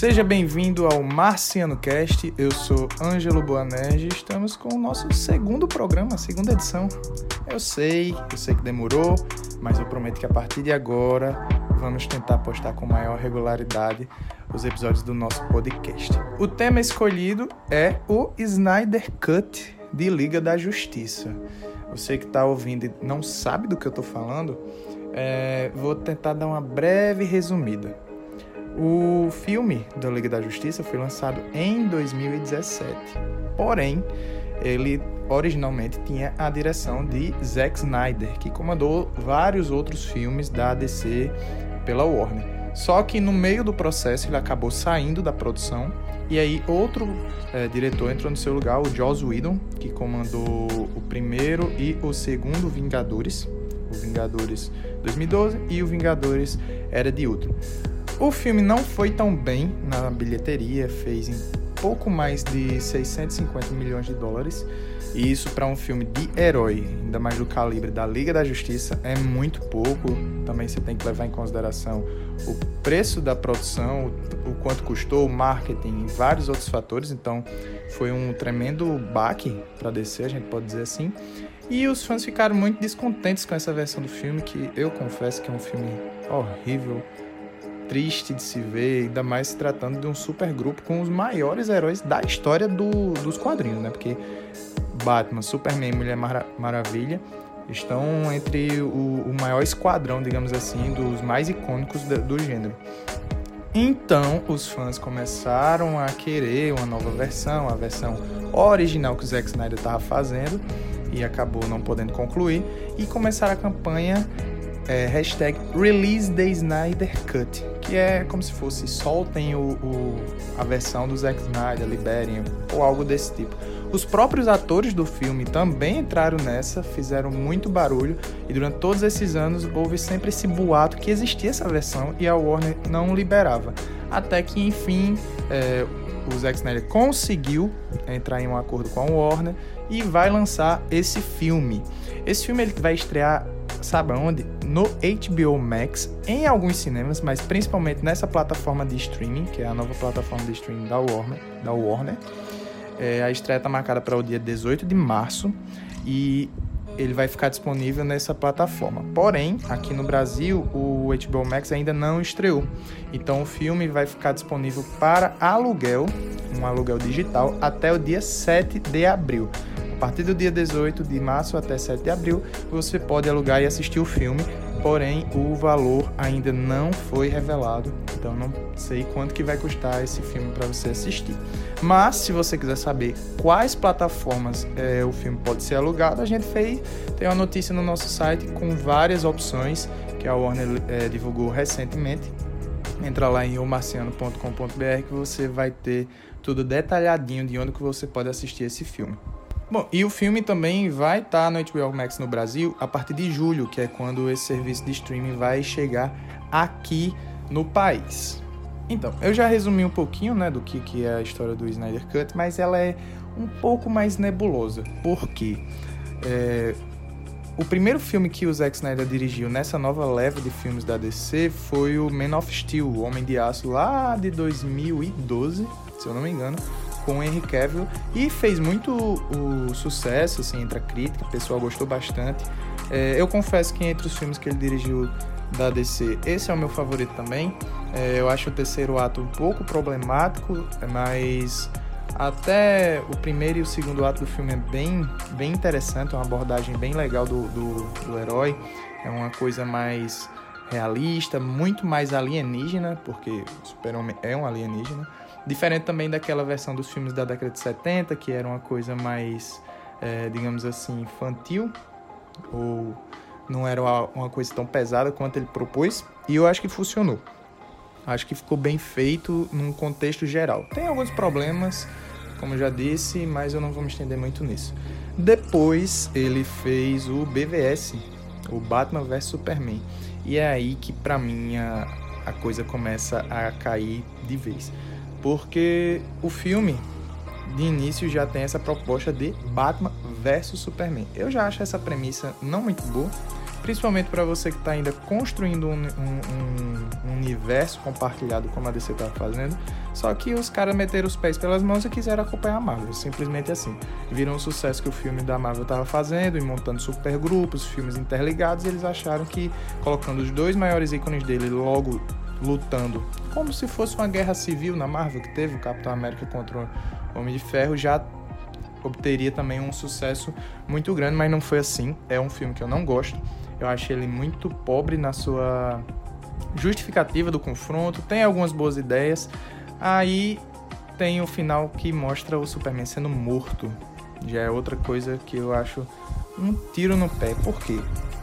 Seja bem-vindo ao Marciano Cast. Eu sou Ângelo Boanerges. Estamos com o nosso segundo programa, segunda edição. Eu sei, eu sei que demorou, mas eu prometo que a partir de agora vamos tentar postar com maior regularidade os episódios do nosso podcast. O tema escolhido é o Snyder Cut de Liga da Justiça. Você que está ouvindo e não sabe do que eu estou falando, é, vou tentar dar uma breve resumida. O filme da Liga da Justiça foi lançado em 2017, porém, ele originalmente tinha a direção de Zack Snyder, que comandou vários outros filmes da DC pela Warner. Só que no meio do processo ele acabou saindo da produção e aí outro é, diretor entrou no seu lugar, o Joss Whedon, que comandou o primeiro e o segundo Vingadores, o Vingadores 2012 e o Vingadores Era de Ultron. O filme não foi tão bem na bilheteria, fez em pouco mais de 650 milhões de dólares. E isso para um filme de herói, ainda mais do calibre da Liga da Justiça, é muito pouco. Também você tem que levar em consideração o preço da produção, o quanto custou, o marketing e vários outros fatores. Então foi um tremendo baque para descer, a gente pode dizer assim. E os fãs ficaram muito descontentes com essa versão do filme, que eu confesso que é um filme horrível, triste de se ver, ainda mais se tratando de um super grupo com os maiores heróis da história do, dos quadrinhos, né? Porque Batman, Superman Mulher Mara Maravilha estão entre o, o, maior esquadrão, digamos assim, dos mais icônicos do, do gênero. Então, os fãs começaram a querer uma nova versão, a versão original que o Zack Snyder estava fazendo e acabou não podendo concluir, e começaram a campanha é, hashtag Release the Snyder Cut, que é como se fosse soltem o, o, a versão do Zack Snyder, liberem, ou algo desse tipo. Os próprios atores do filme também entraram nessa, fizeram muito barulho, e durante todos esses anos houve sempre esse boato que existia essa versão e a Warner não liberava. Até que, enfim, é, o Zack Snyder conseguiu entrar em um acordo com a Warner e vai lançar esse filme. Esse filme ele vai estrear sabe onde? No HBO Max, em alguns cinemas, mas principalmente nessa plataforma de streaming, que é a nova plataforma de streaming da Warner. Da Warner. É, a estreia está marcada para o dia 18 de março e ele vai ficar disponível nessa plataforma. Porém, aqui no Brasil, o HBO Max ainda não estreou. Então, o filme vai ficar disponível para aluguel, um aluguel digital, até o dia 7 de abril partir do dia 18 de março até 7 de abril, você pode alugar e assistir o filme, porém o valor ainda não foi revelado, então não sei quanto que vai custar esse filme para você assistir. Mas se você quiser saber quais plataformas é, o filme pode ser alugado, a gente fez tem uma notícia no nosso site com várias opções que a Warner é, divulgou recentemente. Entra lá em omarciano.com.br que você vai ter tudo detalhadinho de onde que você pode assistir esse filme. Bom, e o filme também vai estar tá no HBO Max no Brasil a partir de julho, que é quando esse serviço de streaming vai chegar aqui no país. Então, eu já resumi um pouquinho né, do que, que é a história do Snyder Cut, mas ela é um pouco mais nebulosa. Por quê? É, o primeiro filme que o Zack Snyder dirigiu nessa nova leva de filmes da DC foi o Man of Steel, o Homem de Aço, lá de 2012, se eu não me engano com o Henry Cavill e fez muito o sucesso assim, entre a crítica, o pessoal gostou bastante. É, eu confesso que entre os filmes que ele dirigiu da DC, esse é o meu favorito também. É, eu acho o terceiro ato um pouco problemático, mas até o primeiro e o segundo ato do filme é bem, bem interessante, é uma abordagem bem legal do, do, do herói. É uma coisa mais realista, muito mais alienígena, porque o Super-Homem é um alienígena. Diferente também daquela versão dos filmes da década de 70, que era uma coisa mais, é, digamos assim, infantil, ou não era uma coisa tão pesada quanto ele propôs, e eu acho que funcionou. Acho que ficou bem feito num contexto geral. Tem alguns problemas, como eu já disse, mas eu não vou me estender muito nisso. Depois ele fez o BVS, o Batman vs Superman. E é aí que para mim a, a coisa começa a cair de vez. Porque o filme, de início, já tem essa proposta de Batman versus Superman. Eu já acho essa premissa não muito boa. principalmente para você que está ainda construindo um, um, um, universo compartilhado como a DC estava fazendo. Só que os caras meteram os pés pelas mãos e quiseram acompanhar a Marvel, simplesmente assim. Viram o sucesso que o filme da Marvel estava fazendo e montando supergrupos, filmes interligados, e eles acharam que colocando os dois maiores ícones dele logo lutando, como se fosse uma guerra civil na Marvel que teve o Capitão América contra o Homem de Ferro, já obteria também um sucesso muito grande, mas não foi assim. É um filme que eu não gosto. Eu acho ele muito pobre na sua justificativa do confronto. Tem algumas boas ideias. Aí tem o final que mostra o Superman sendo morto. Já é outra coisa que eu acho um tiro no pé. Por quê?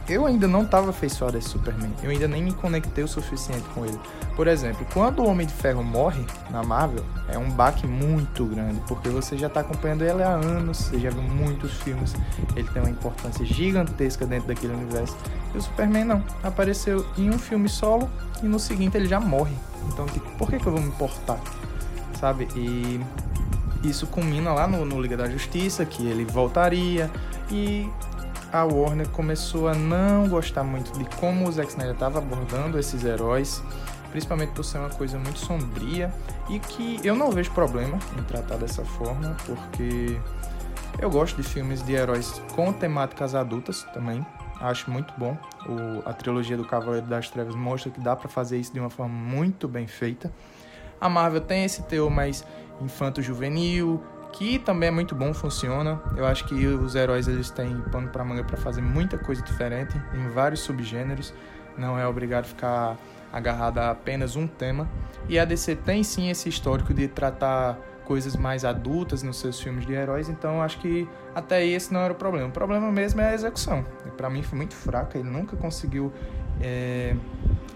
eu ainda não estava afeiçoado a esse Superman. Eu ainda nem me conectei o suficiente com ele. Por exemplo, quando o Homem de Ferro morre na Marvel, é um baque muito grande, porque você já está acompanhando ele há anos, você já viu muitos filmes, ele tem uma importância gigantesca dentro daquele universo. E o Superman não. Apareceu em um filme solo e no seguinte ele já morre. Então, tipo, por que, que eu vou me importar? Sabe? E isso culmina lá no, no Liga da Justiça, que ele voltaria e a Warner começou a não gostar muito de como o Zack Snyder estava abordando esses heróis, principalmente por ser uma coisa muito sombria e que eu não vejo problema em tratar dessa forma, porque eu gosto de filmes de heróis com temáticas adultas também. Acho muito bom. O, a trilogia do Cavaleiro das Trevas mostra que dá para fazer isso de uma forma muito bem feita. A Marvel tem esse teor mais infanto-juvenil, que também é muito bom, funciona. Eu acho que os heróis eles têm pano para manga para fazer muita coisa diferente em vários subgêneros. Não é obrigado a ficar agarrado a apenas um tema. E a DC tem sim esse histórico de tratar coisas mais adultas nos seus filmes de heróis, então acho que até esse não era o problema. O problema mesmo é a execução. Para mim foi muito fraca, ele nunca conseguiu é,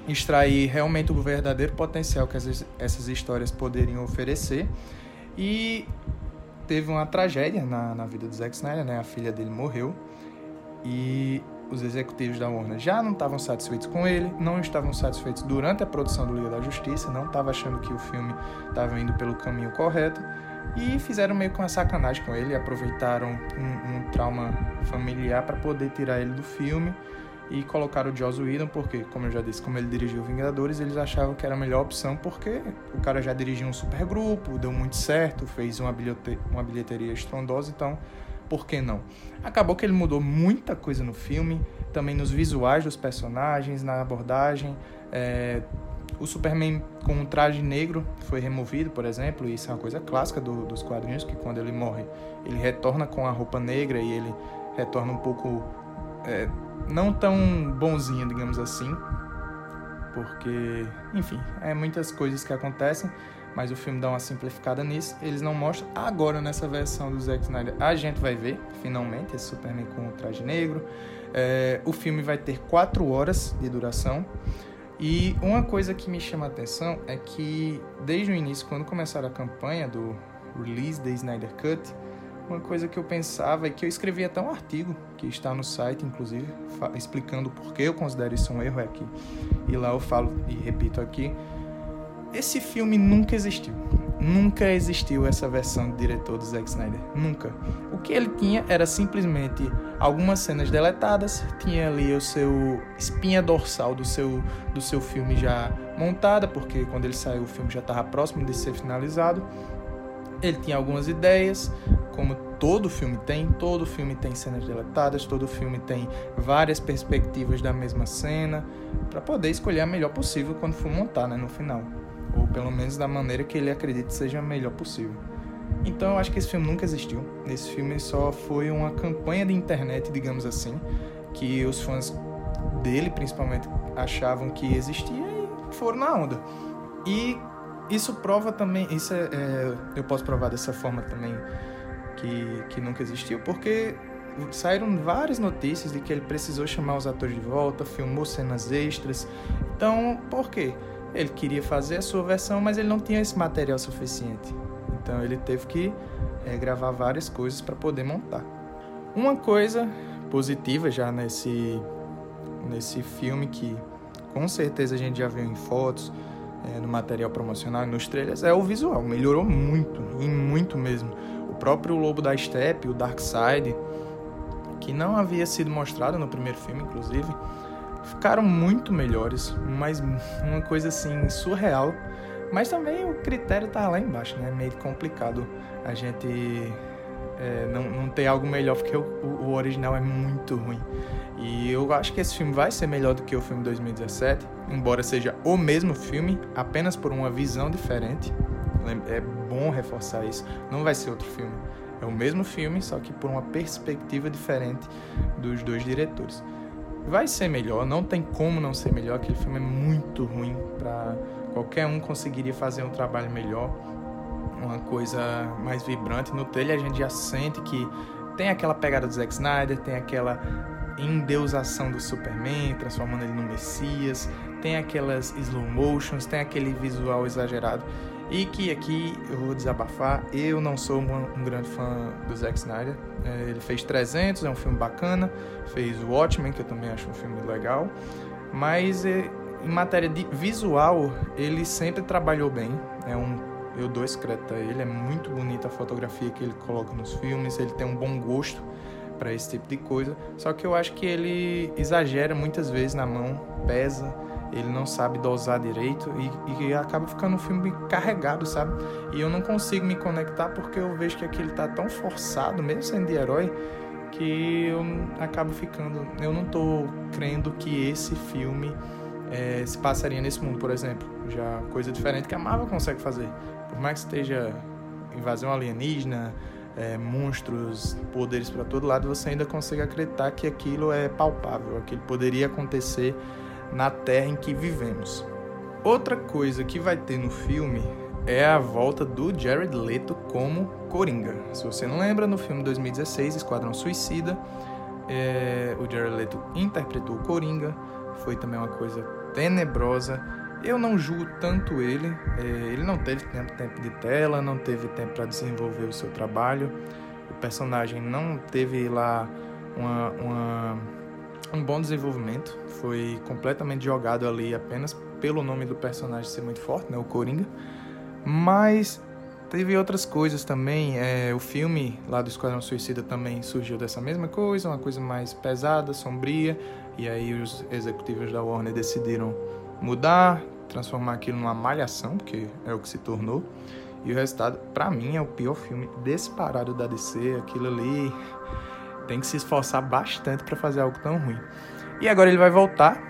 extrair realmente o verdadeiro potencial que essas histórias poderiam oferecer. E teve uma tragédia na, na vida do Zack Snyder, né? A filha dele morreu. E os executivos da Warner já não estavam satisfeitos com ele, não estavam satisfeitos durante a produção do Liga da Justiça, não estavam achando que o filme estava indo pelo caminho correto. E fizeram meio que uma sacanagem com ele, aproveitaram um, um trauma familiar para poder tirar ele do filme e colocaram o Joss Whedon porque, como eu já disse, como ele dirigiu Vingadores, eles achavam que era a melhor opção porque o cara já dirigiu um super grupo, deu muito certo, fez uma, bilhete uma bilheteria estrondosa, então por que não? Acabou que ele mudou muita coisa no filme, também nos visuais dos personagens, na abordagem. É, o Superman com um traje negro foi removido, por exemplo, e isso é uma coisa clássica do, dos quadrinhos, que quando ele morre, ele retorna com a roupa negra e ele retorna um pouco é, não tão bonzinha, digamos assim, porque, enfim, é muitas coisas que acontecem, mas o filme dá uma simplificada nisso. Eles não mostram agora nessa versão do Zack Snyder. A gente vai ver, finalmente, esse Superman com o traje negro. É, o filme vai ter quatro horas de duração. E uma coisa que me chama a atenção é que, desde o início, quando começaram a campanha do release da Snyder Cut, uma coisa que eu pensava e que eu escrevi até um artigo que está no site, inclusive, explicando por que eu considero isso um erro aqui. E lá eu falo e repito aqui: esse filme nunca existiu. Nunca existiu essa versão de diretor do Zack Snyder. Nunca. O que ele tinha era simplesmente algumas cenas deletadas, tinha ali o seu espinha dorsal do seu, do seu filme já montada, porque quando ele saiu o filme já estava próximo de ser finalizado. Ele tinha algumas ideias, como todo filme tem, todo filme tem cenas deletadas, todo filme tem várias perspectivas da mesma cena, para poder escolher a melhor possível quando for montar, né, no final, ou pelo menos da maneira que ele acredita seja a melhor possível. Então eu acho que esse filme nunca existiu. Esse filme só foi uma campanha de internet, digamos assim, que os fãs dele, principalmente, achavam que existia e foram na onda. E isso prova também, isso é, é eu posso provar dessa forma também que, que nunca existiu, porque saíram várias notícias de que ele precisou chamar os atores de volta, filmou cenas extras. Então, por quê? Ele queria fazer a sua versão, mas ele não tinha esse material suficiente. Então, ele teve que é, gravar várias coisas para poder montar. Uma coisa positiva já nesse, nesse filme que com certeza a gente já viu em fotos, é, no material promocional e nos trailers, é o visual. Melhorou muito, e muito mesmo próprio Lobo da Steppe, o Darkseid, que não havia sido mostrado no primeiro filme, inclusive, ficaram muito melhores, mas uma coisa assim surreal. Mas também o critério tá lá embaixo, né? É meio complicado a gente é, não, não ter algo melhor, porque o, o, original é muito ruim. E eu acho que esse filme vai ser melhor do que o filme 2017, embora seja o mesmo filme, apenas por uma visão diferente. É bom reforçar isso. Não vai ser outro filme. É o mesmo filme, só que por uma perspectiva diferente dos dois diretores. Vai ser melhor, não tem como não ser melhor. Aquele filme é muito ruim para qualquer um conseguiria fazer um trabalho melhor, uma coisa mais vibrante. No trailer a gente já sente que tem aquela pegada do Zack Snyder, tem aquela endeusação do Superman, transformando ele no Messias, tem aquelas slow motions, tem aquele visual exagerado. E que aqui eu vou desabafar, eu não sou um, um grande fã do Zack Snyder. É, ele fez 300, é um filme bacana, fez Watchmen, que eu também acho um filme legal, mas é, em matéria de visual, ele sempre trabalhou bem. É um eu dou esse crédito a ele, é muito bonita a fotografia que ele coloca nos filmes, ele tem um bom gosto para esse tipo de coisa. Só que eu acho que ele exagera muitas vezes na mão, pesa, ele não sabe dosar direito e, e, acaba ficando um filme carregado, sabe? E eu não consigo me conectar porque eu vejo que aquele tá tão forçado, mesmo sendo de herói, que eu acabo ficando. Eu não tô crendo que esse filme é, se passaria nesse mundo, por exemplo. Já coisa diferente que a Marvel consegue fazer. Por mais que esteja invasão alienígena, é, monstros, poderes para todo lado, você ainda consegue acreditar que aquilo é palpável, aquilo poderia acontecer na Terra em que vivemos. Outra coisa que vai ter no filme é a volta do Jared Leto como Coringa. Se você não lembra, no filme 2016, Esquadrão Suicida, é, o Jared Leto interpretou o Coringa. Foi também uma coisa tenebrosa. Eu não julgo tanto ele. É, ele não teve tempo, de tela, não teve tempo para desenvolver o seu trabalho. O personagem não teve lá uma, uma um bom desenvolvimento. Foi completamente jogado ali apenas pelo nome do personagem ser muito forte, né? O Coringa. Mas teve outras coisas também. É, o filme lá do Esquadrão Suicida também surgiu dessa mesma coisa, uma coisa mais pesada, sombria. E aí os executivos da Warner decidiram mudar, transformar aquilo numa malhação, porque é o que se tornou. E o resultado, para mim, é o pior filme disparado da DC. Aquilo ali tem que se esforçar bastante para fazer algo tão ruim. E agora ele vai voltar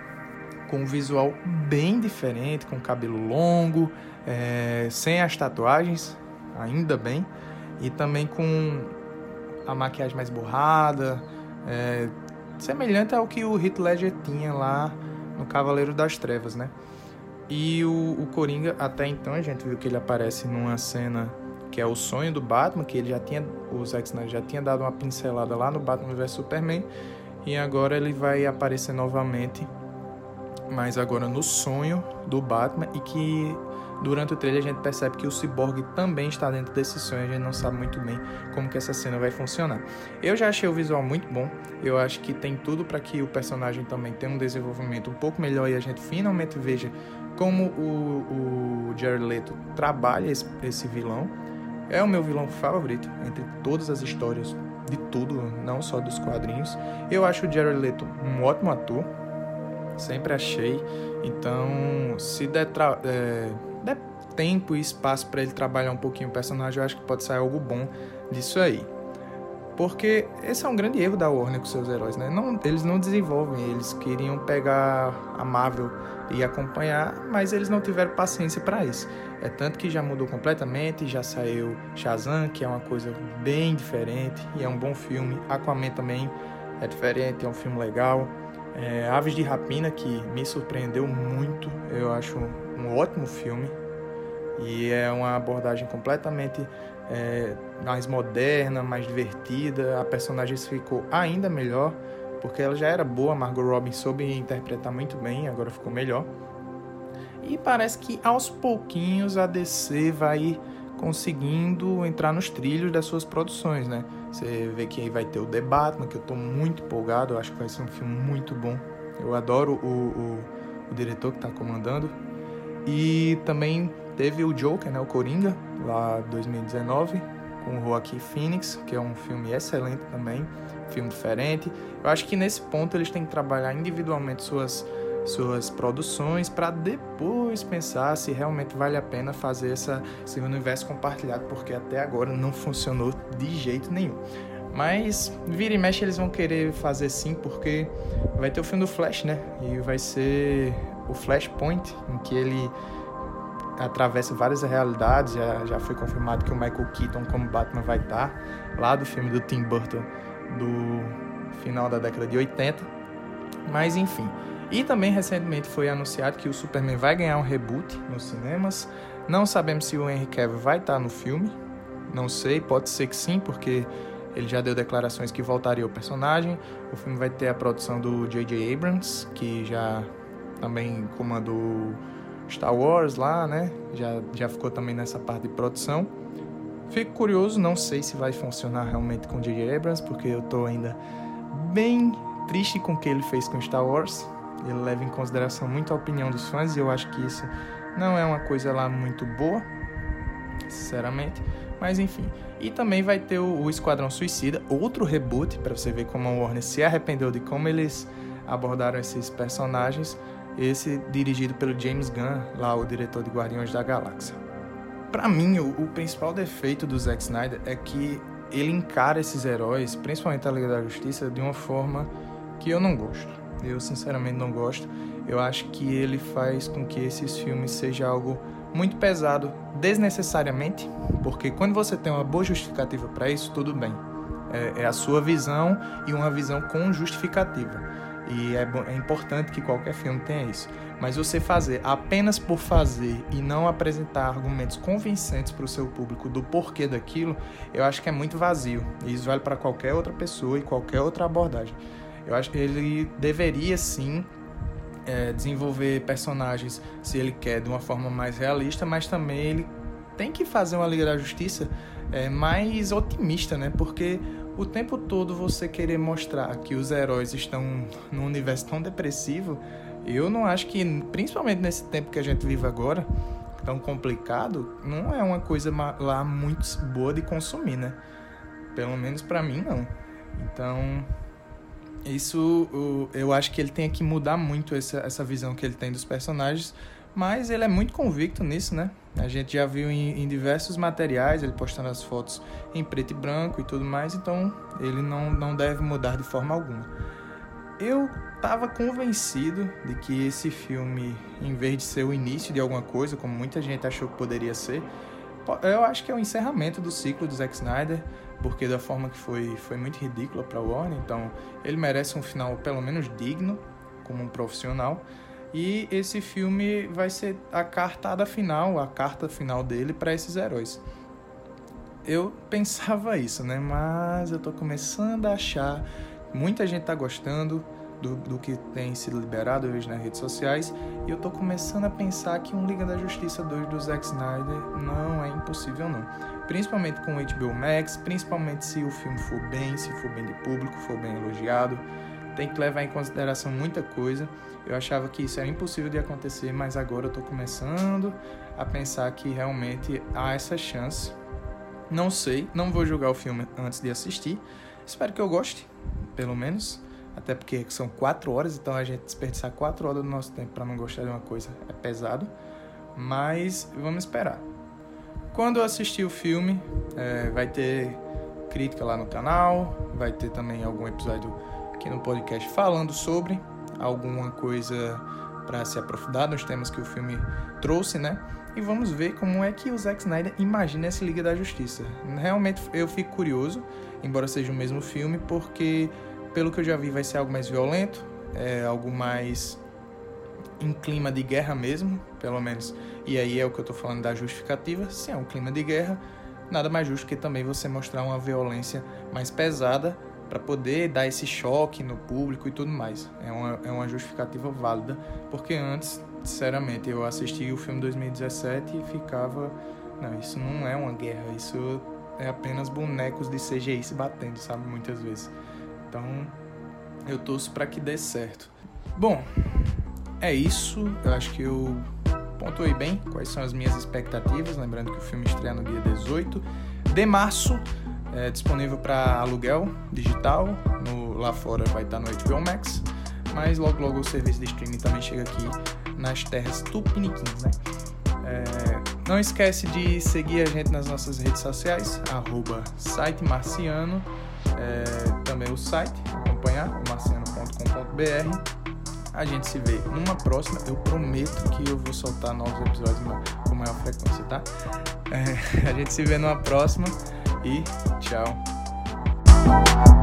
com um visual bem diferente, com cabelo longo, é, sem as tatuagens, ainda bem, e também com a maquiagem mais borrada, é, semelhante ao que o Heath Ledger tinha lá no Cavaleiro das Trevas, né? E o, o Coringa, até então, a gente viu que ele aparece numa cena que é o sonho do Batman, que ele já tinha, o Zack Snyder já tinha dado uma pincelada lá no Batman vs Superman, e agora ele vai aparecer novamente, mas agora no sonho do Batman, e que durante o trailer a gente percebe que o Cyborg também está dentro desse sonho, a gente não sabe muito bem como que essa cena vai funcionar. Eu já achei o visual muito bom, eu acho que tem tudo para que o personagem também tenha um desenvolvimento um pouco melhor e a gente finalmente veja como o, o Jared Leto trabalha esse, esse vilão, é o meu vilão favorito entre todas as histórias de tudo, não só dos quadrinhos. Eu acho o Jared Leto um ótimo ator, sempre achei. Então, se der, é, der tempo e espaço para ele trabalhar um pouquinho o personagem, eu acho que pode sair algo bom disso aí. Porque esse é um grande erro da Warner com seus heróis, né? Não, eles não desenvolvem, eles queriam pegar a Marvel e acompanhar, mas eles não tiveram paciência para isso. É tanto que já mudou completamente, já saiu Shazam, que é uma coisa bem diferente e é um bom filme. Aquaman também é diferente, é um filme legal. É, Aves de Rapina, que me surpreendeu muito, eu acho um ótimo filme. E é uma abordagem completamente é, mais moderna, mais divertida. A personagem ficou ainda melhor, porque ela já era boa. Margot Robbie soube interpretar muito bem, agora ficou melhor. E parece que aos pouquinhos a DC vai conseguindo entrar nos trilhos das suas produções, né? Você vê que aí vai ter o The Batman, que eu tô muito empolgado, eu acho que vai ser um filme muito bom. Eu adoro o, o, o diretor que está comandando. E também teve o Joker, né, o Coringa, lá 2019. com o Joaquin Phoenix, que é um filme excelente também, filme diferente. Eu acho que nesse ponto eles têm que trabalhar individualmente suas suas produções para depois pensar se realmente vale a pena fazer essa, esse universo compartilhado, porque até agora não funcionou de jeito nenhum. Mas vira e mexe eles vão querer fazer sim, porque vai ter o filme do Flash, né? E vai ser o Flashpoint, em que ele atravessa várias realidades. Já, já foi confirmado que o Michael Keaton como Batman vai estar lá do filme do Tim Burton do final da década de 80. Mas enfim. E também recentemente foi anunciado que o Superman vai ganhar um reboot nos cinemas. Não sabemos se o Henry Cavill vai estar no filme. Não sei, pode ser que sim, porque ele já deu declarações que voltaria o personagem. O filme vai ter a produção do J.J. Abrams, que já também comandou Star Wars lá, né? Já, já ficou também nessa parte de produção. Fico curioso, não sei se vai funcionar realmente com J.J. Abrams, porque eu tô ainda bem triste com o que ele fez com Star Wars. Ele leva em consideração muito a opinião dos fãs e eu acho que isso não é uma coisa lá muito boa, sinceramente. Mas enfim. E também vai ter o, Esquadrão Suicida, outro reboot, para você ver como a Warner se arrependeu de como eles abordaram esses personagens. Esse dirigido pelo James Gunn, lá o diretor de Guardiões da Galáxia. Para mim, o, o principal defeito do Zack Snyder é que ele encara esses heróis, principalmente a Liga da Justiça, de uma forma que eu não gosto. Eu sinceramente não gosto. Eu acho que ele faz com que esses filmes seja algo muito pesado desnecessariamente, porque quando você tem uma boa justificativa para isso, tudo bem. É, é, a sua visão e uma visão com justificativa. E é, é importante que qualquer filme tenha isso. Mas você fazer apenas por fazer e não apresentar argumentos convincentes para o seu público do porquê daquilo, eu acho que é muito vazio. E isso vale para qualquer outra pessoa e qualquer outra abordagem. Eu acho que ele deveria sim é, desenvolver personagens, se ele quer, de uma forma mais realista, mas também ele tem que fazer uma Liga da Justiça é, mais otimista, né? Porque o tempo todo você querer mostrar que os heróis estão num universo tão depressivo, eu não acho que, principalmente nesse tempo que a gente vive agora, tão complicado, não é uma coisa lá muito boa de consumir, né? Pelo menos para mim, não. Então, isso eu acho que ele tem que mudar muito essa, essa visão que ele tem dos personagens, mas ele é muito convicto nisso, né? A gente já viu em, em, diversos materiais ele postando as fotos em preto e branco e tudo mais, então ele não, não deve mudar de forma alguma. Eu estava convencido de que esse filme, em vez de ser o início de alguma coisa, como muita gente achou que poderia ser, eu acho que é o encerramento do ciclo do Zack Snyder porque da forma que foi, foi muito ridícula para Warner, então ele merece um final pelo menos digno, como um profissional. E esse filme vai ser a cartada final, a carta final dele para esses heróis. Eu pensava isso, né? Mas eu tô começando a achar, muita gente tá gostando, do, do que tem sido liberado hoje nas redes sociais. E eu tô começando a pensar que um Liga da Justiça 2 do Zack Snyder não é impossível não. Principalmente com o HBO Max, principalmente se o filme for bem, se for bem de público, for bem elogiado. Tem que levar em consideração muita coisa. Eu achava que isso era impossível de acontecer, mas agora eu tô começando a pensar que realmente há essa chance. Não sei, não vou julgar o filme antes de assistir. Espero que eu goste, pelo menos. Até porque são quatro horas, então a gente desperdiçar quatro horas do nosso tempo para não gostar de uma coisa é pesado. Mas vamos esperar. Quando eu assistir o filme, é, vai ter crítica lá no canal, vai ter também algum episódio aqui no podcast falando sobre alguma coisa para se aprofundar nos temas que o filme trouxe, né? E vamos ver como é que o Zack Snyder imagina essa Liga da Justiça. Realmente eu fico curioso, embora seja o mesmo filme, porque pelo que eu já vi, vai ser algo mais violento, é algo mais em clima de guerra mesmo, pelo menos. E aí é o que eu tô falando da justificativa. Se é um clima de guerra, nada mais justo que também você mostrar uma violência mais pesada para poder dar esse choque no público e tudo mais. É uma, é uma justificativa válida, porque antes, sinceramente, eu assisti o filme 2017 e ficava. Não, isso não é uma guerra, isso é apenas bonecos de CGI se batendo, sabe? Muitas vezes. Então, eu torço para que dê certo. Bom, é isso. Eu acho que eu pontuei bem quais são as minhas expectativas. Lembrando que o filme estreia no dia 18. de março, é disponível para aluguel digital. No, lá fora vai estar no HBO Max, mas logo logo o serviço de streaming também chega aqui nas terras tupiniquins, né? É, não esquece de seguir a gente nas nossas redes sociais, arroba site marciano, é, também o site, acompanhar, marciano.com.br. A gente se vê numa próxima. Eu prometo que eu vou soltar novos episódios com maior frequência, tá? É, a gente se vê numa próxima e show.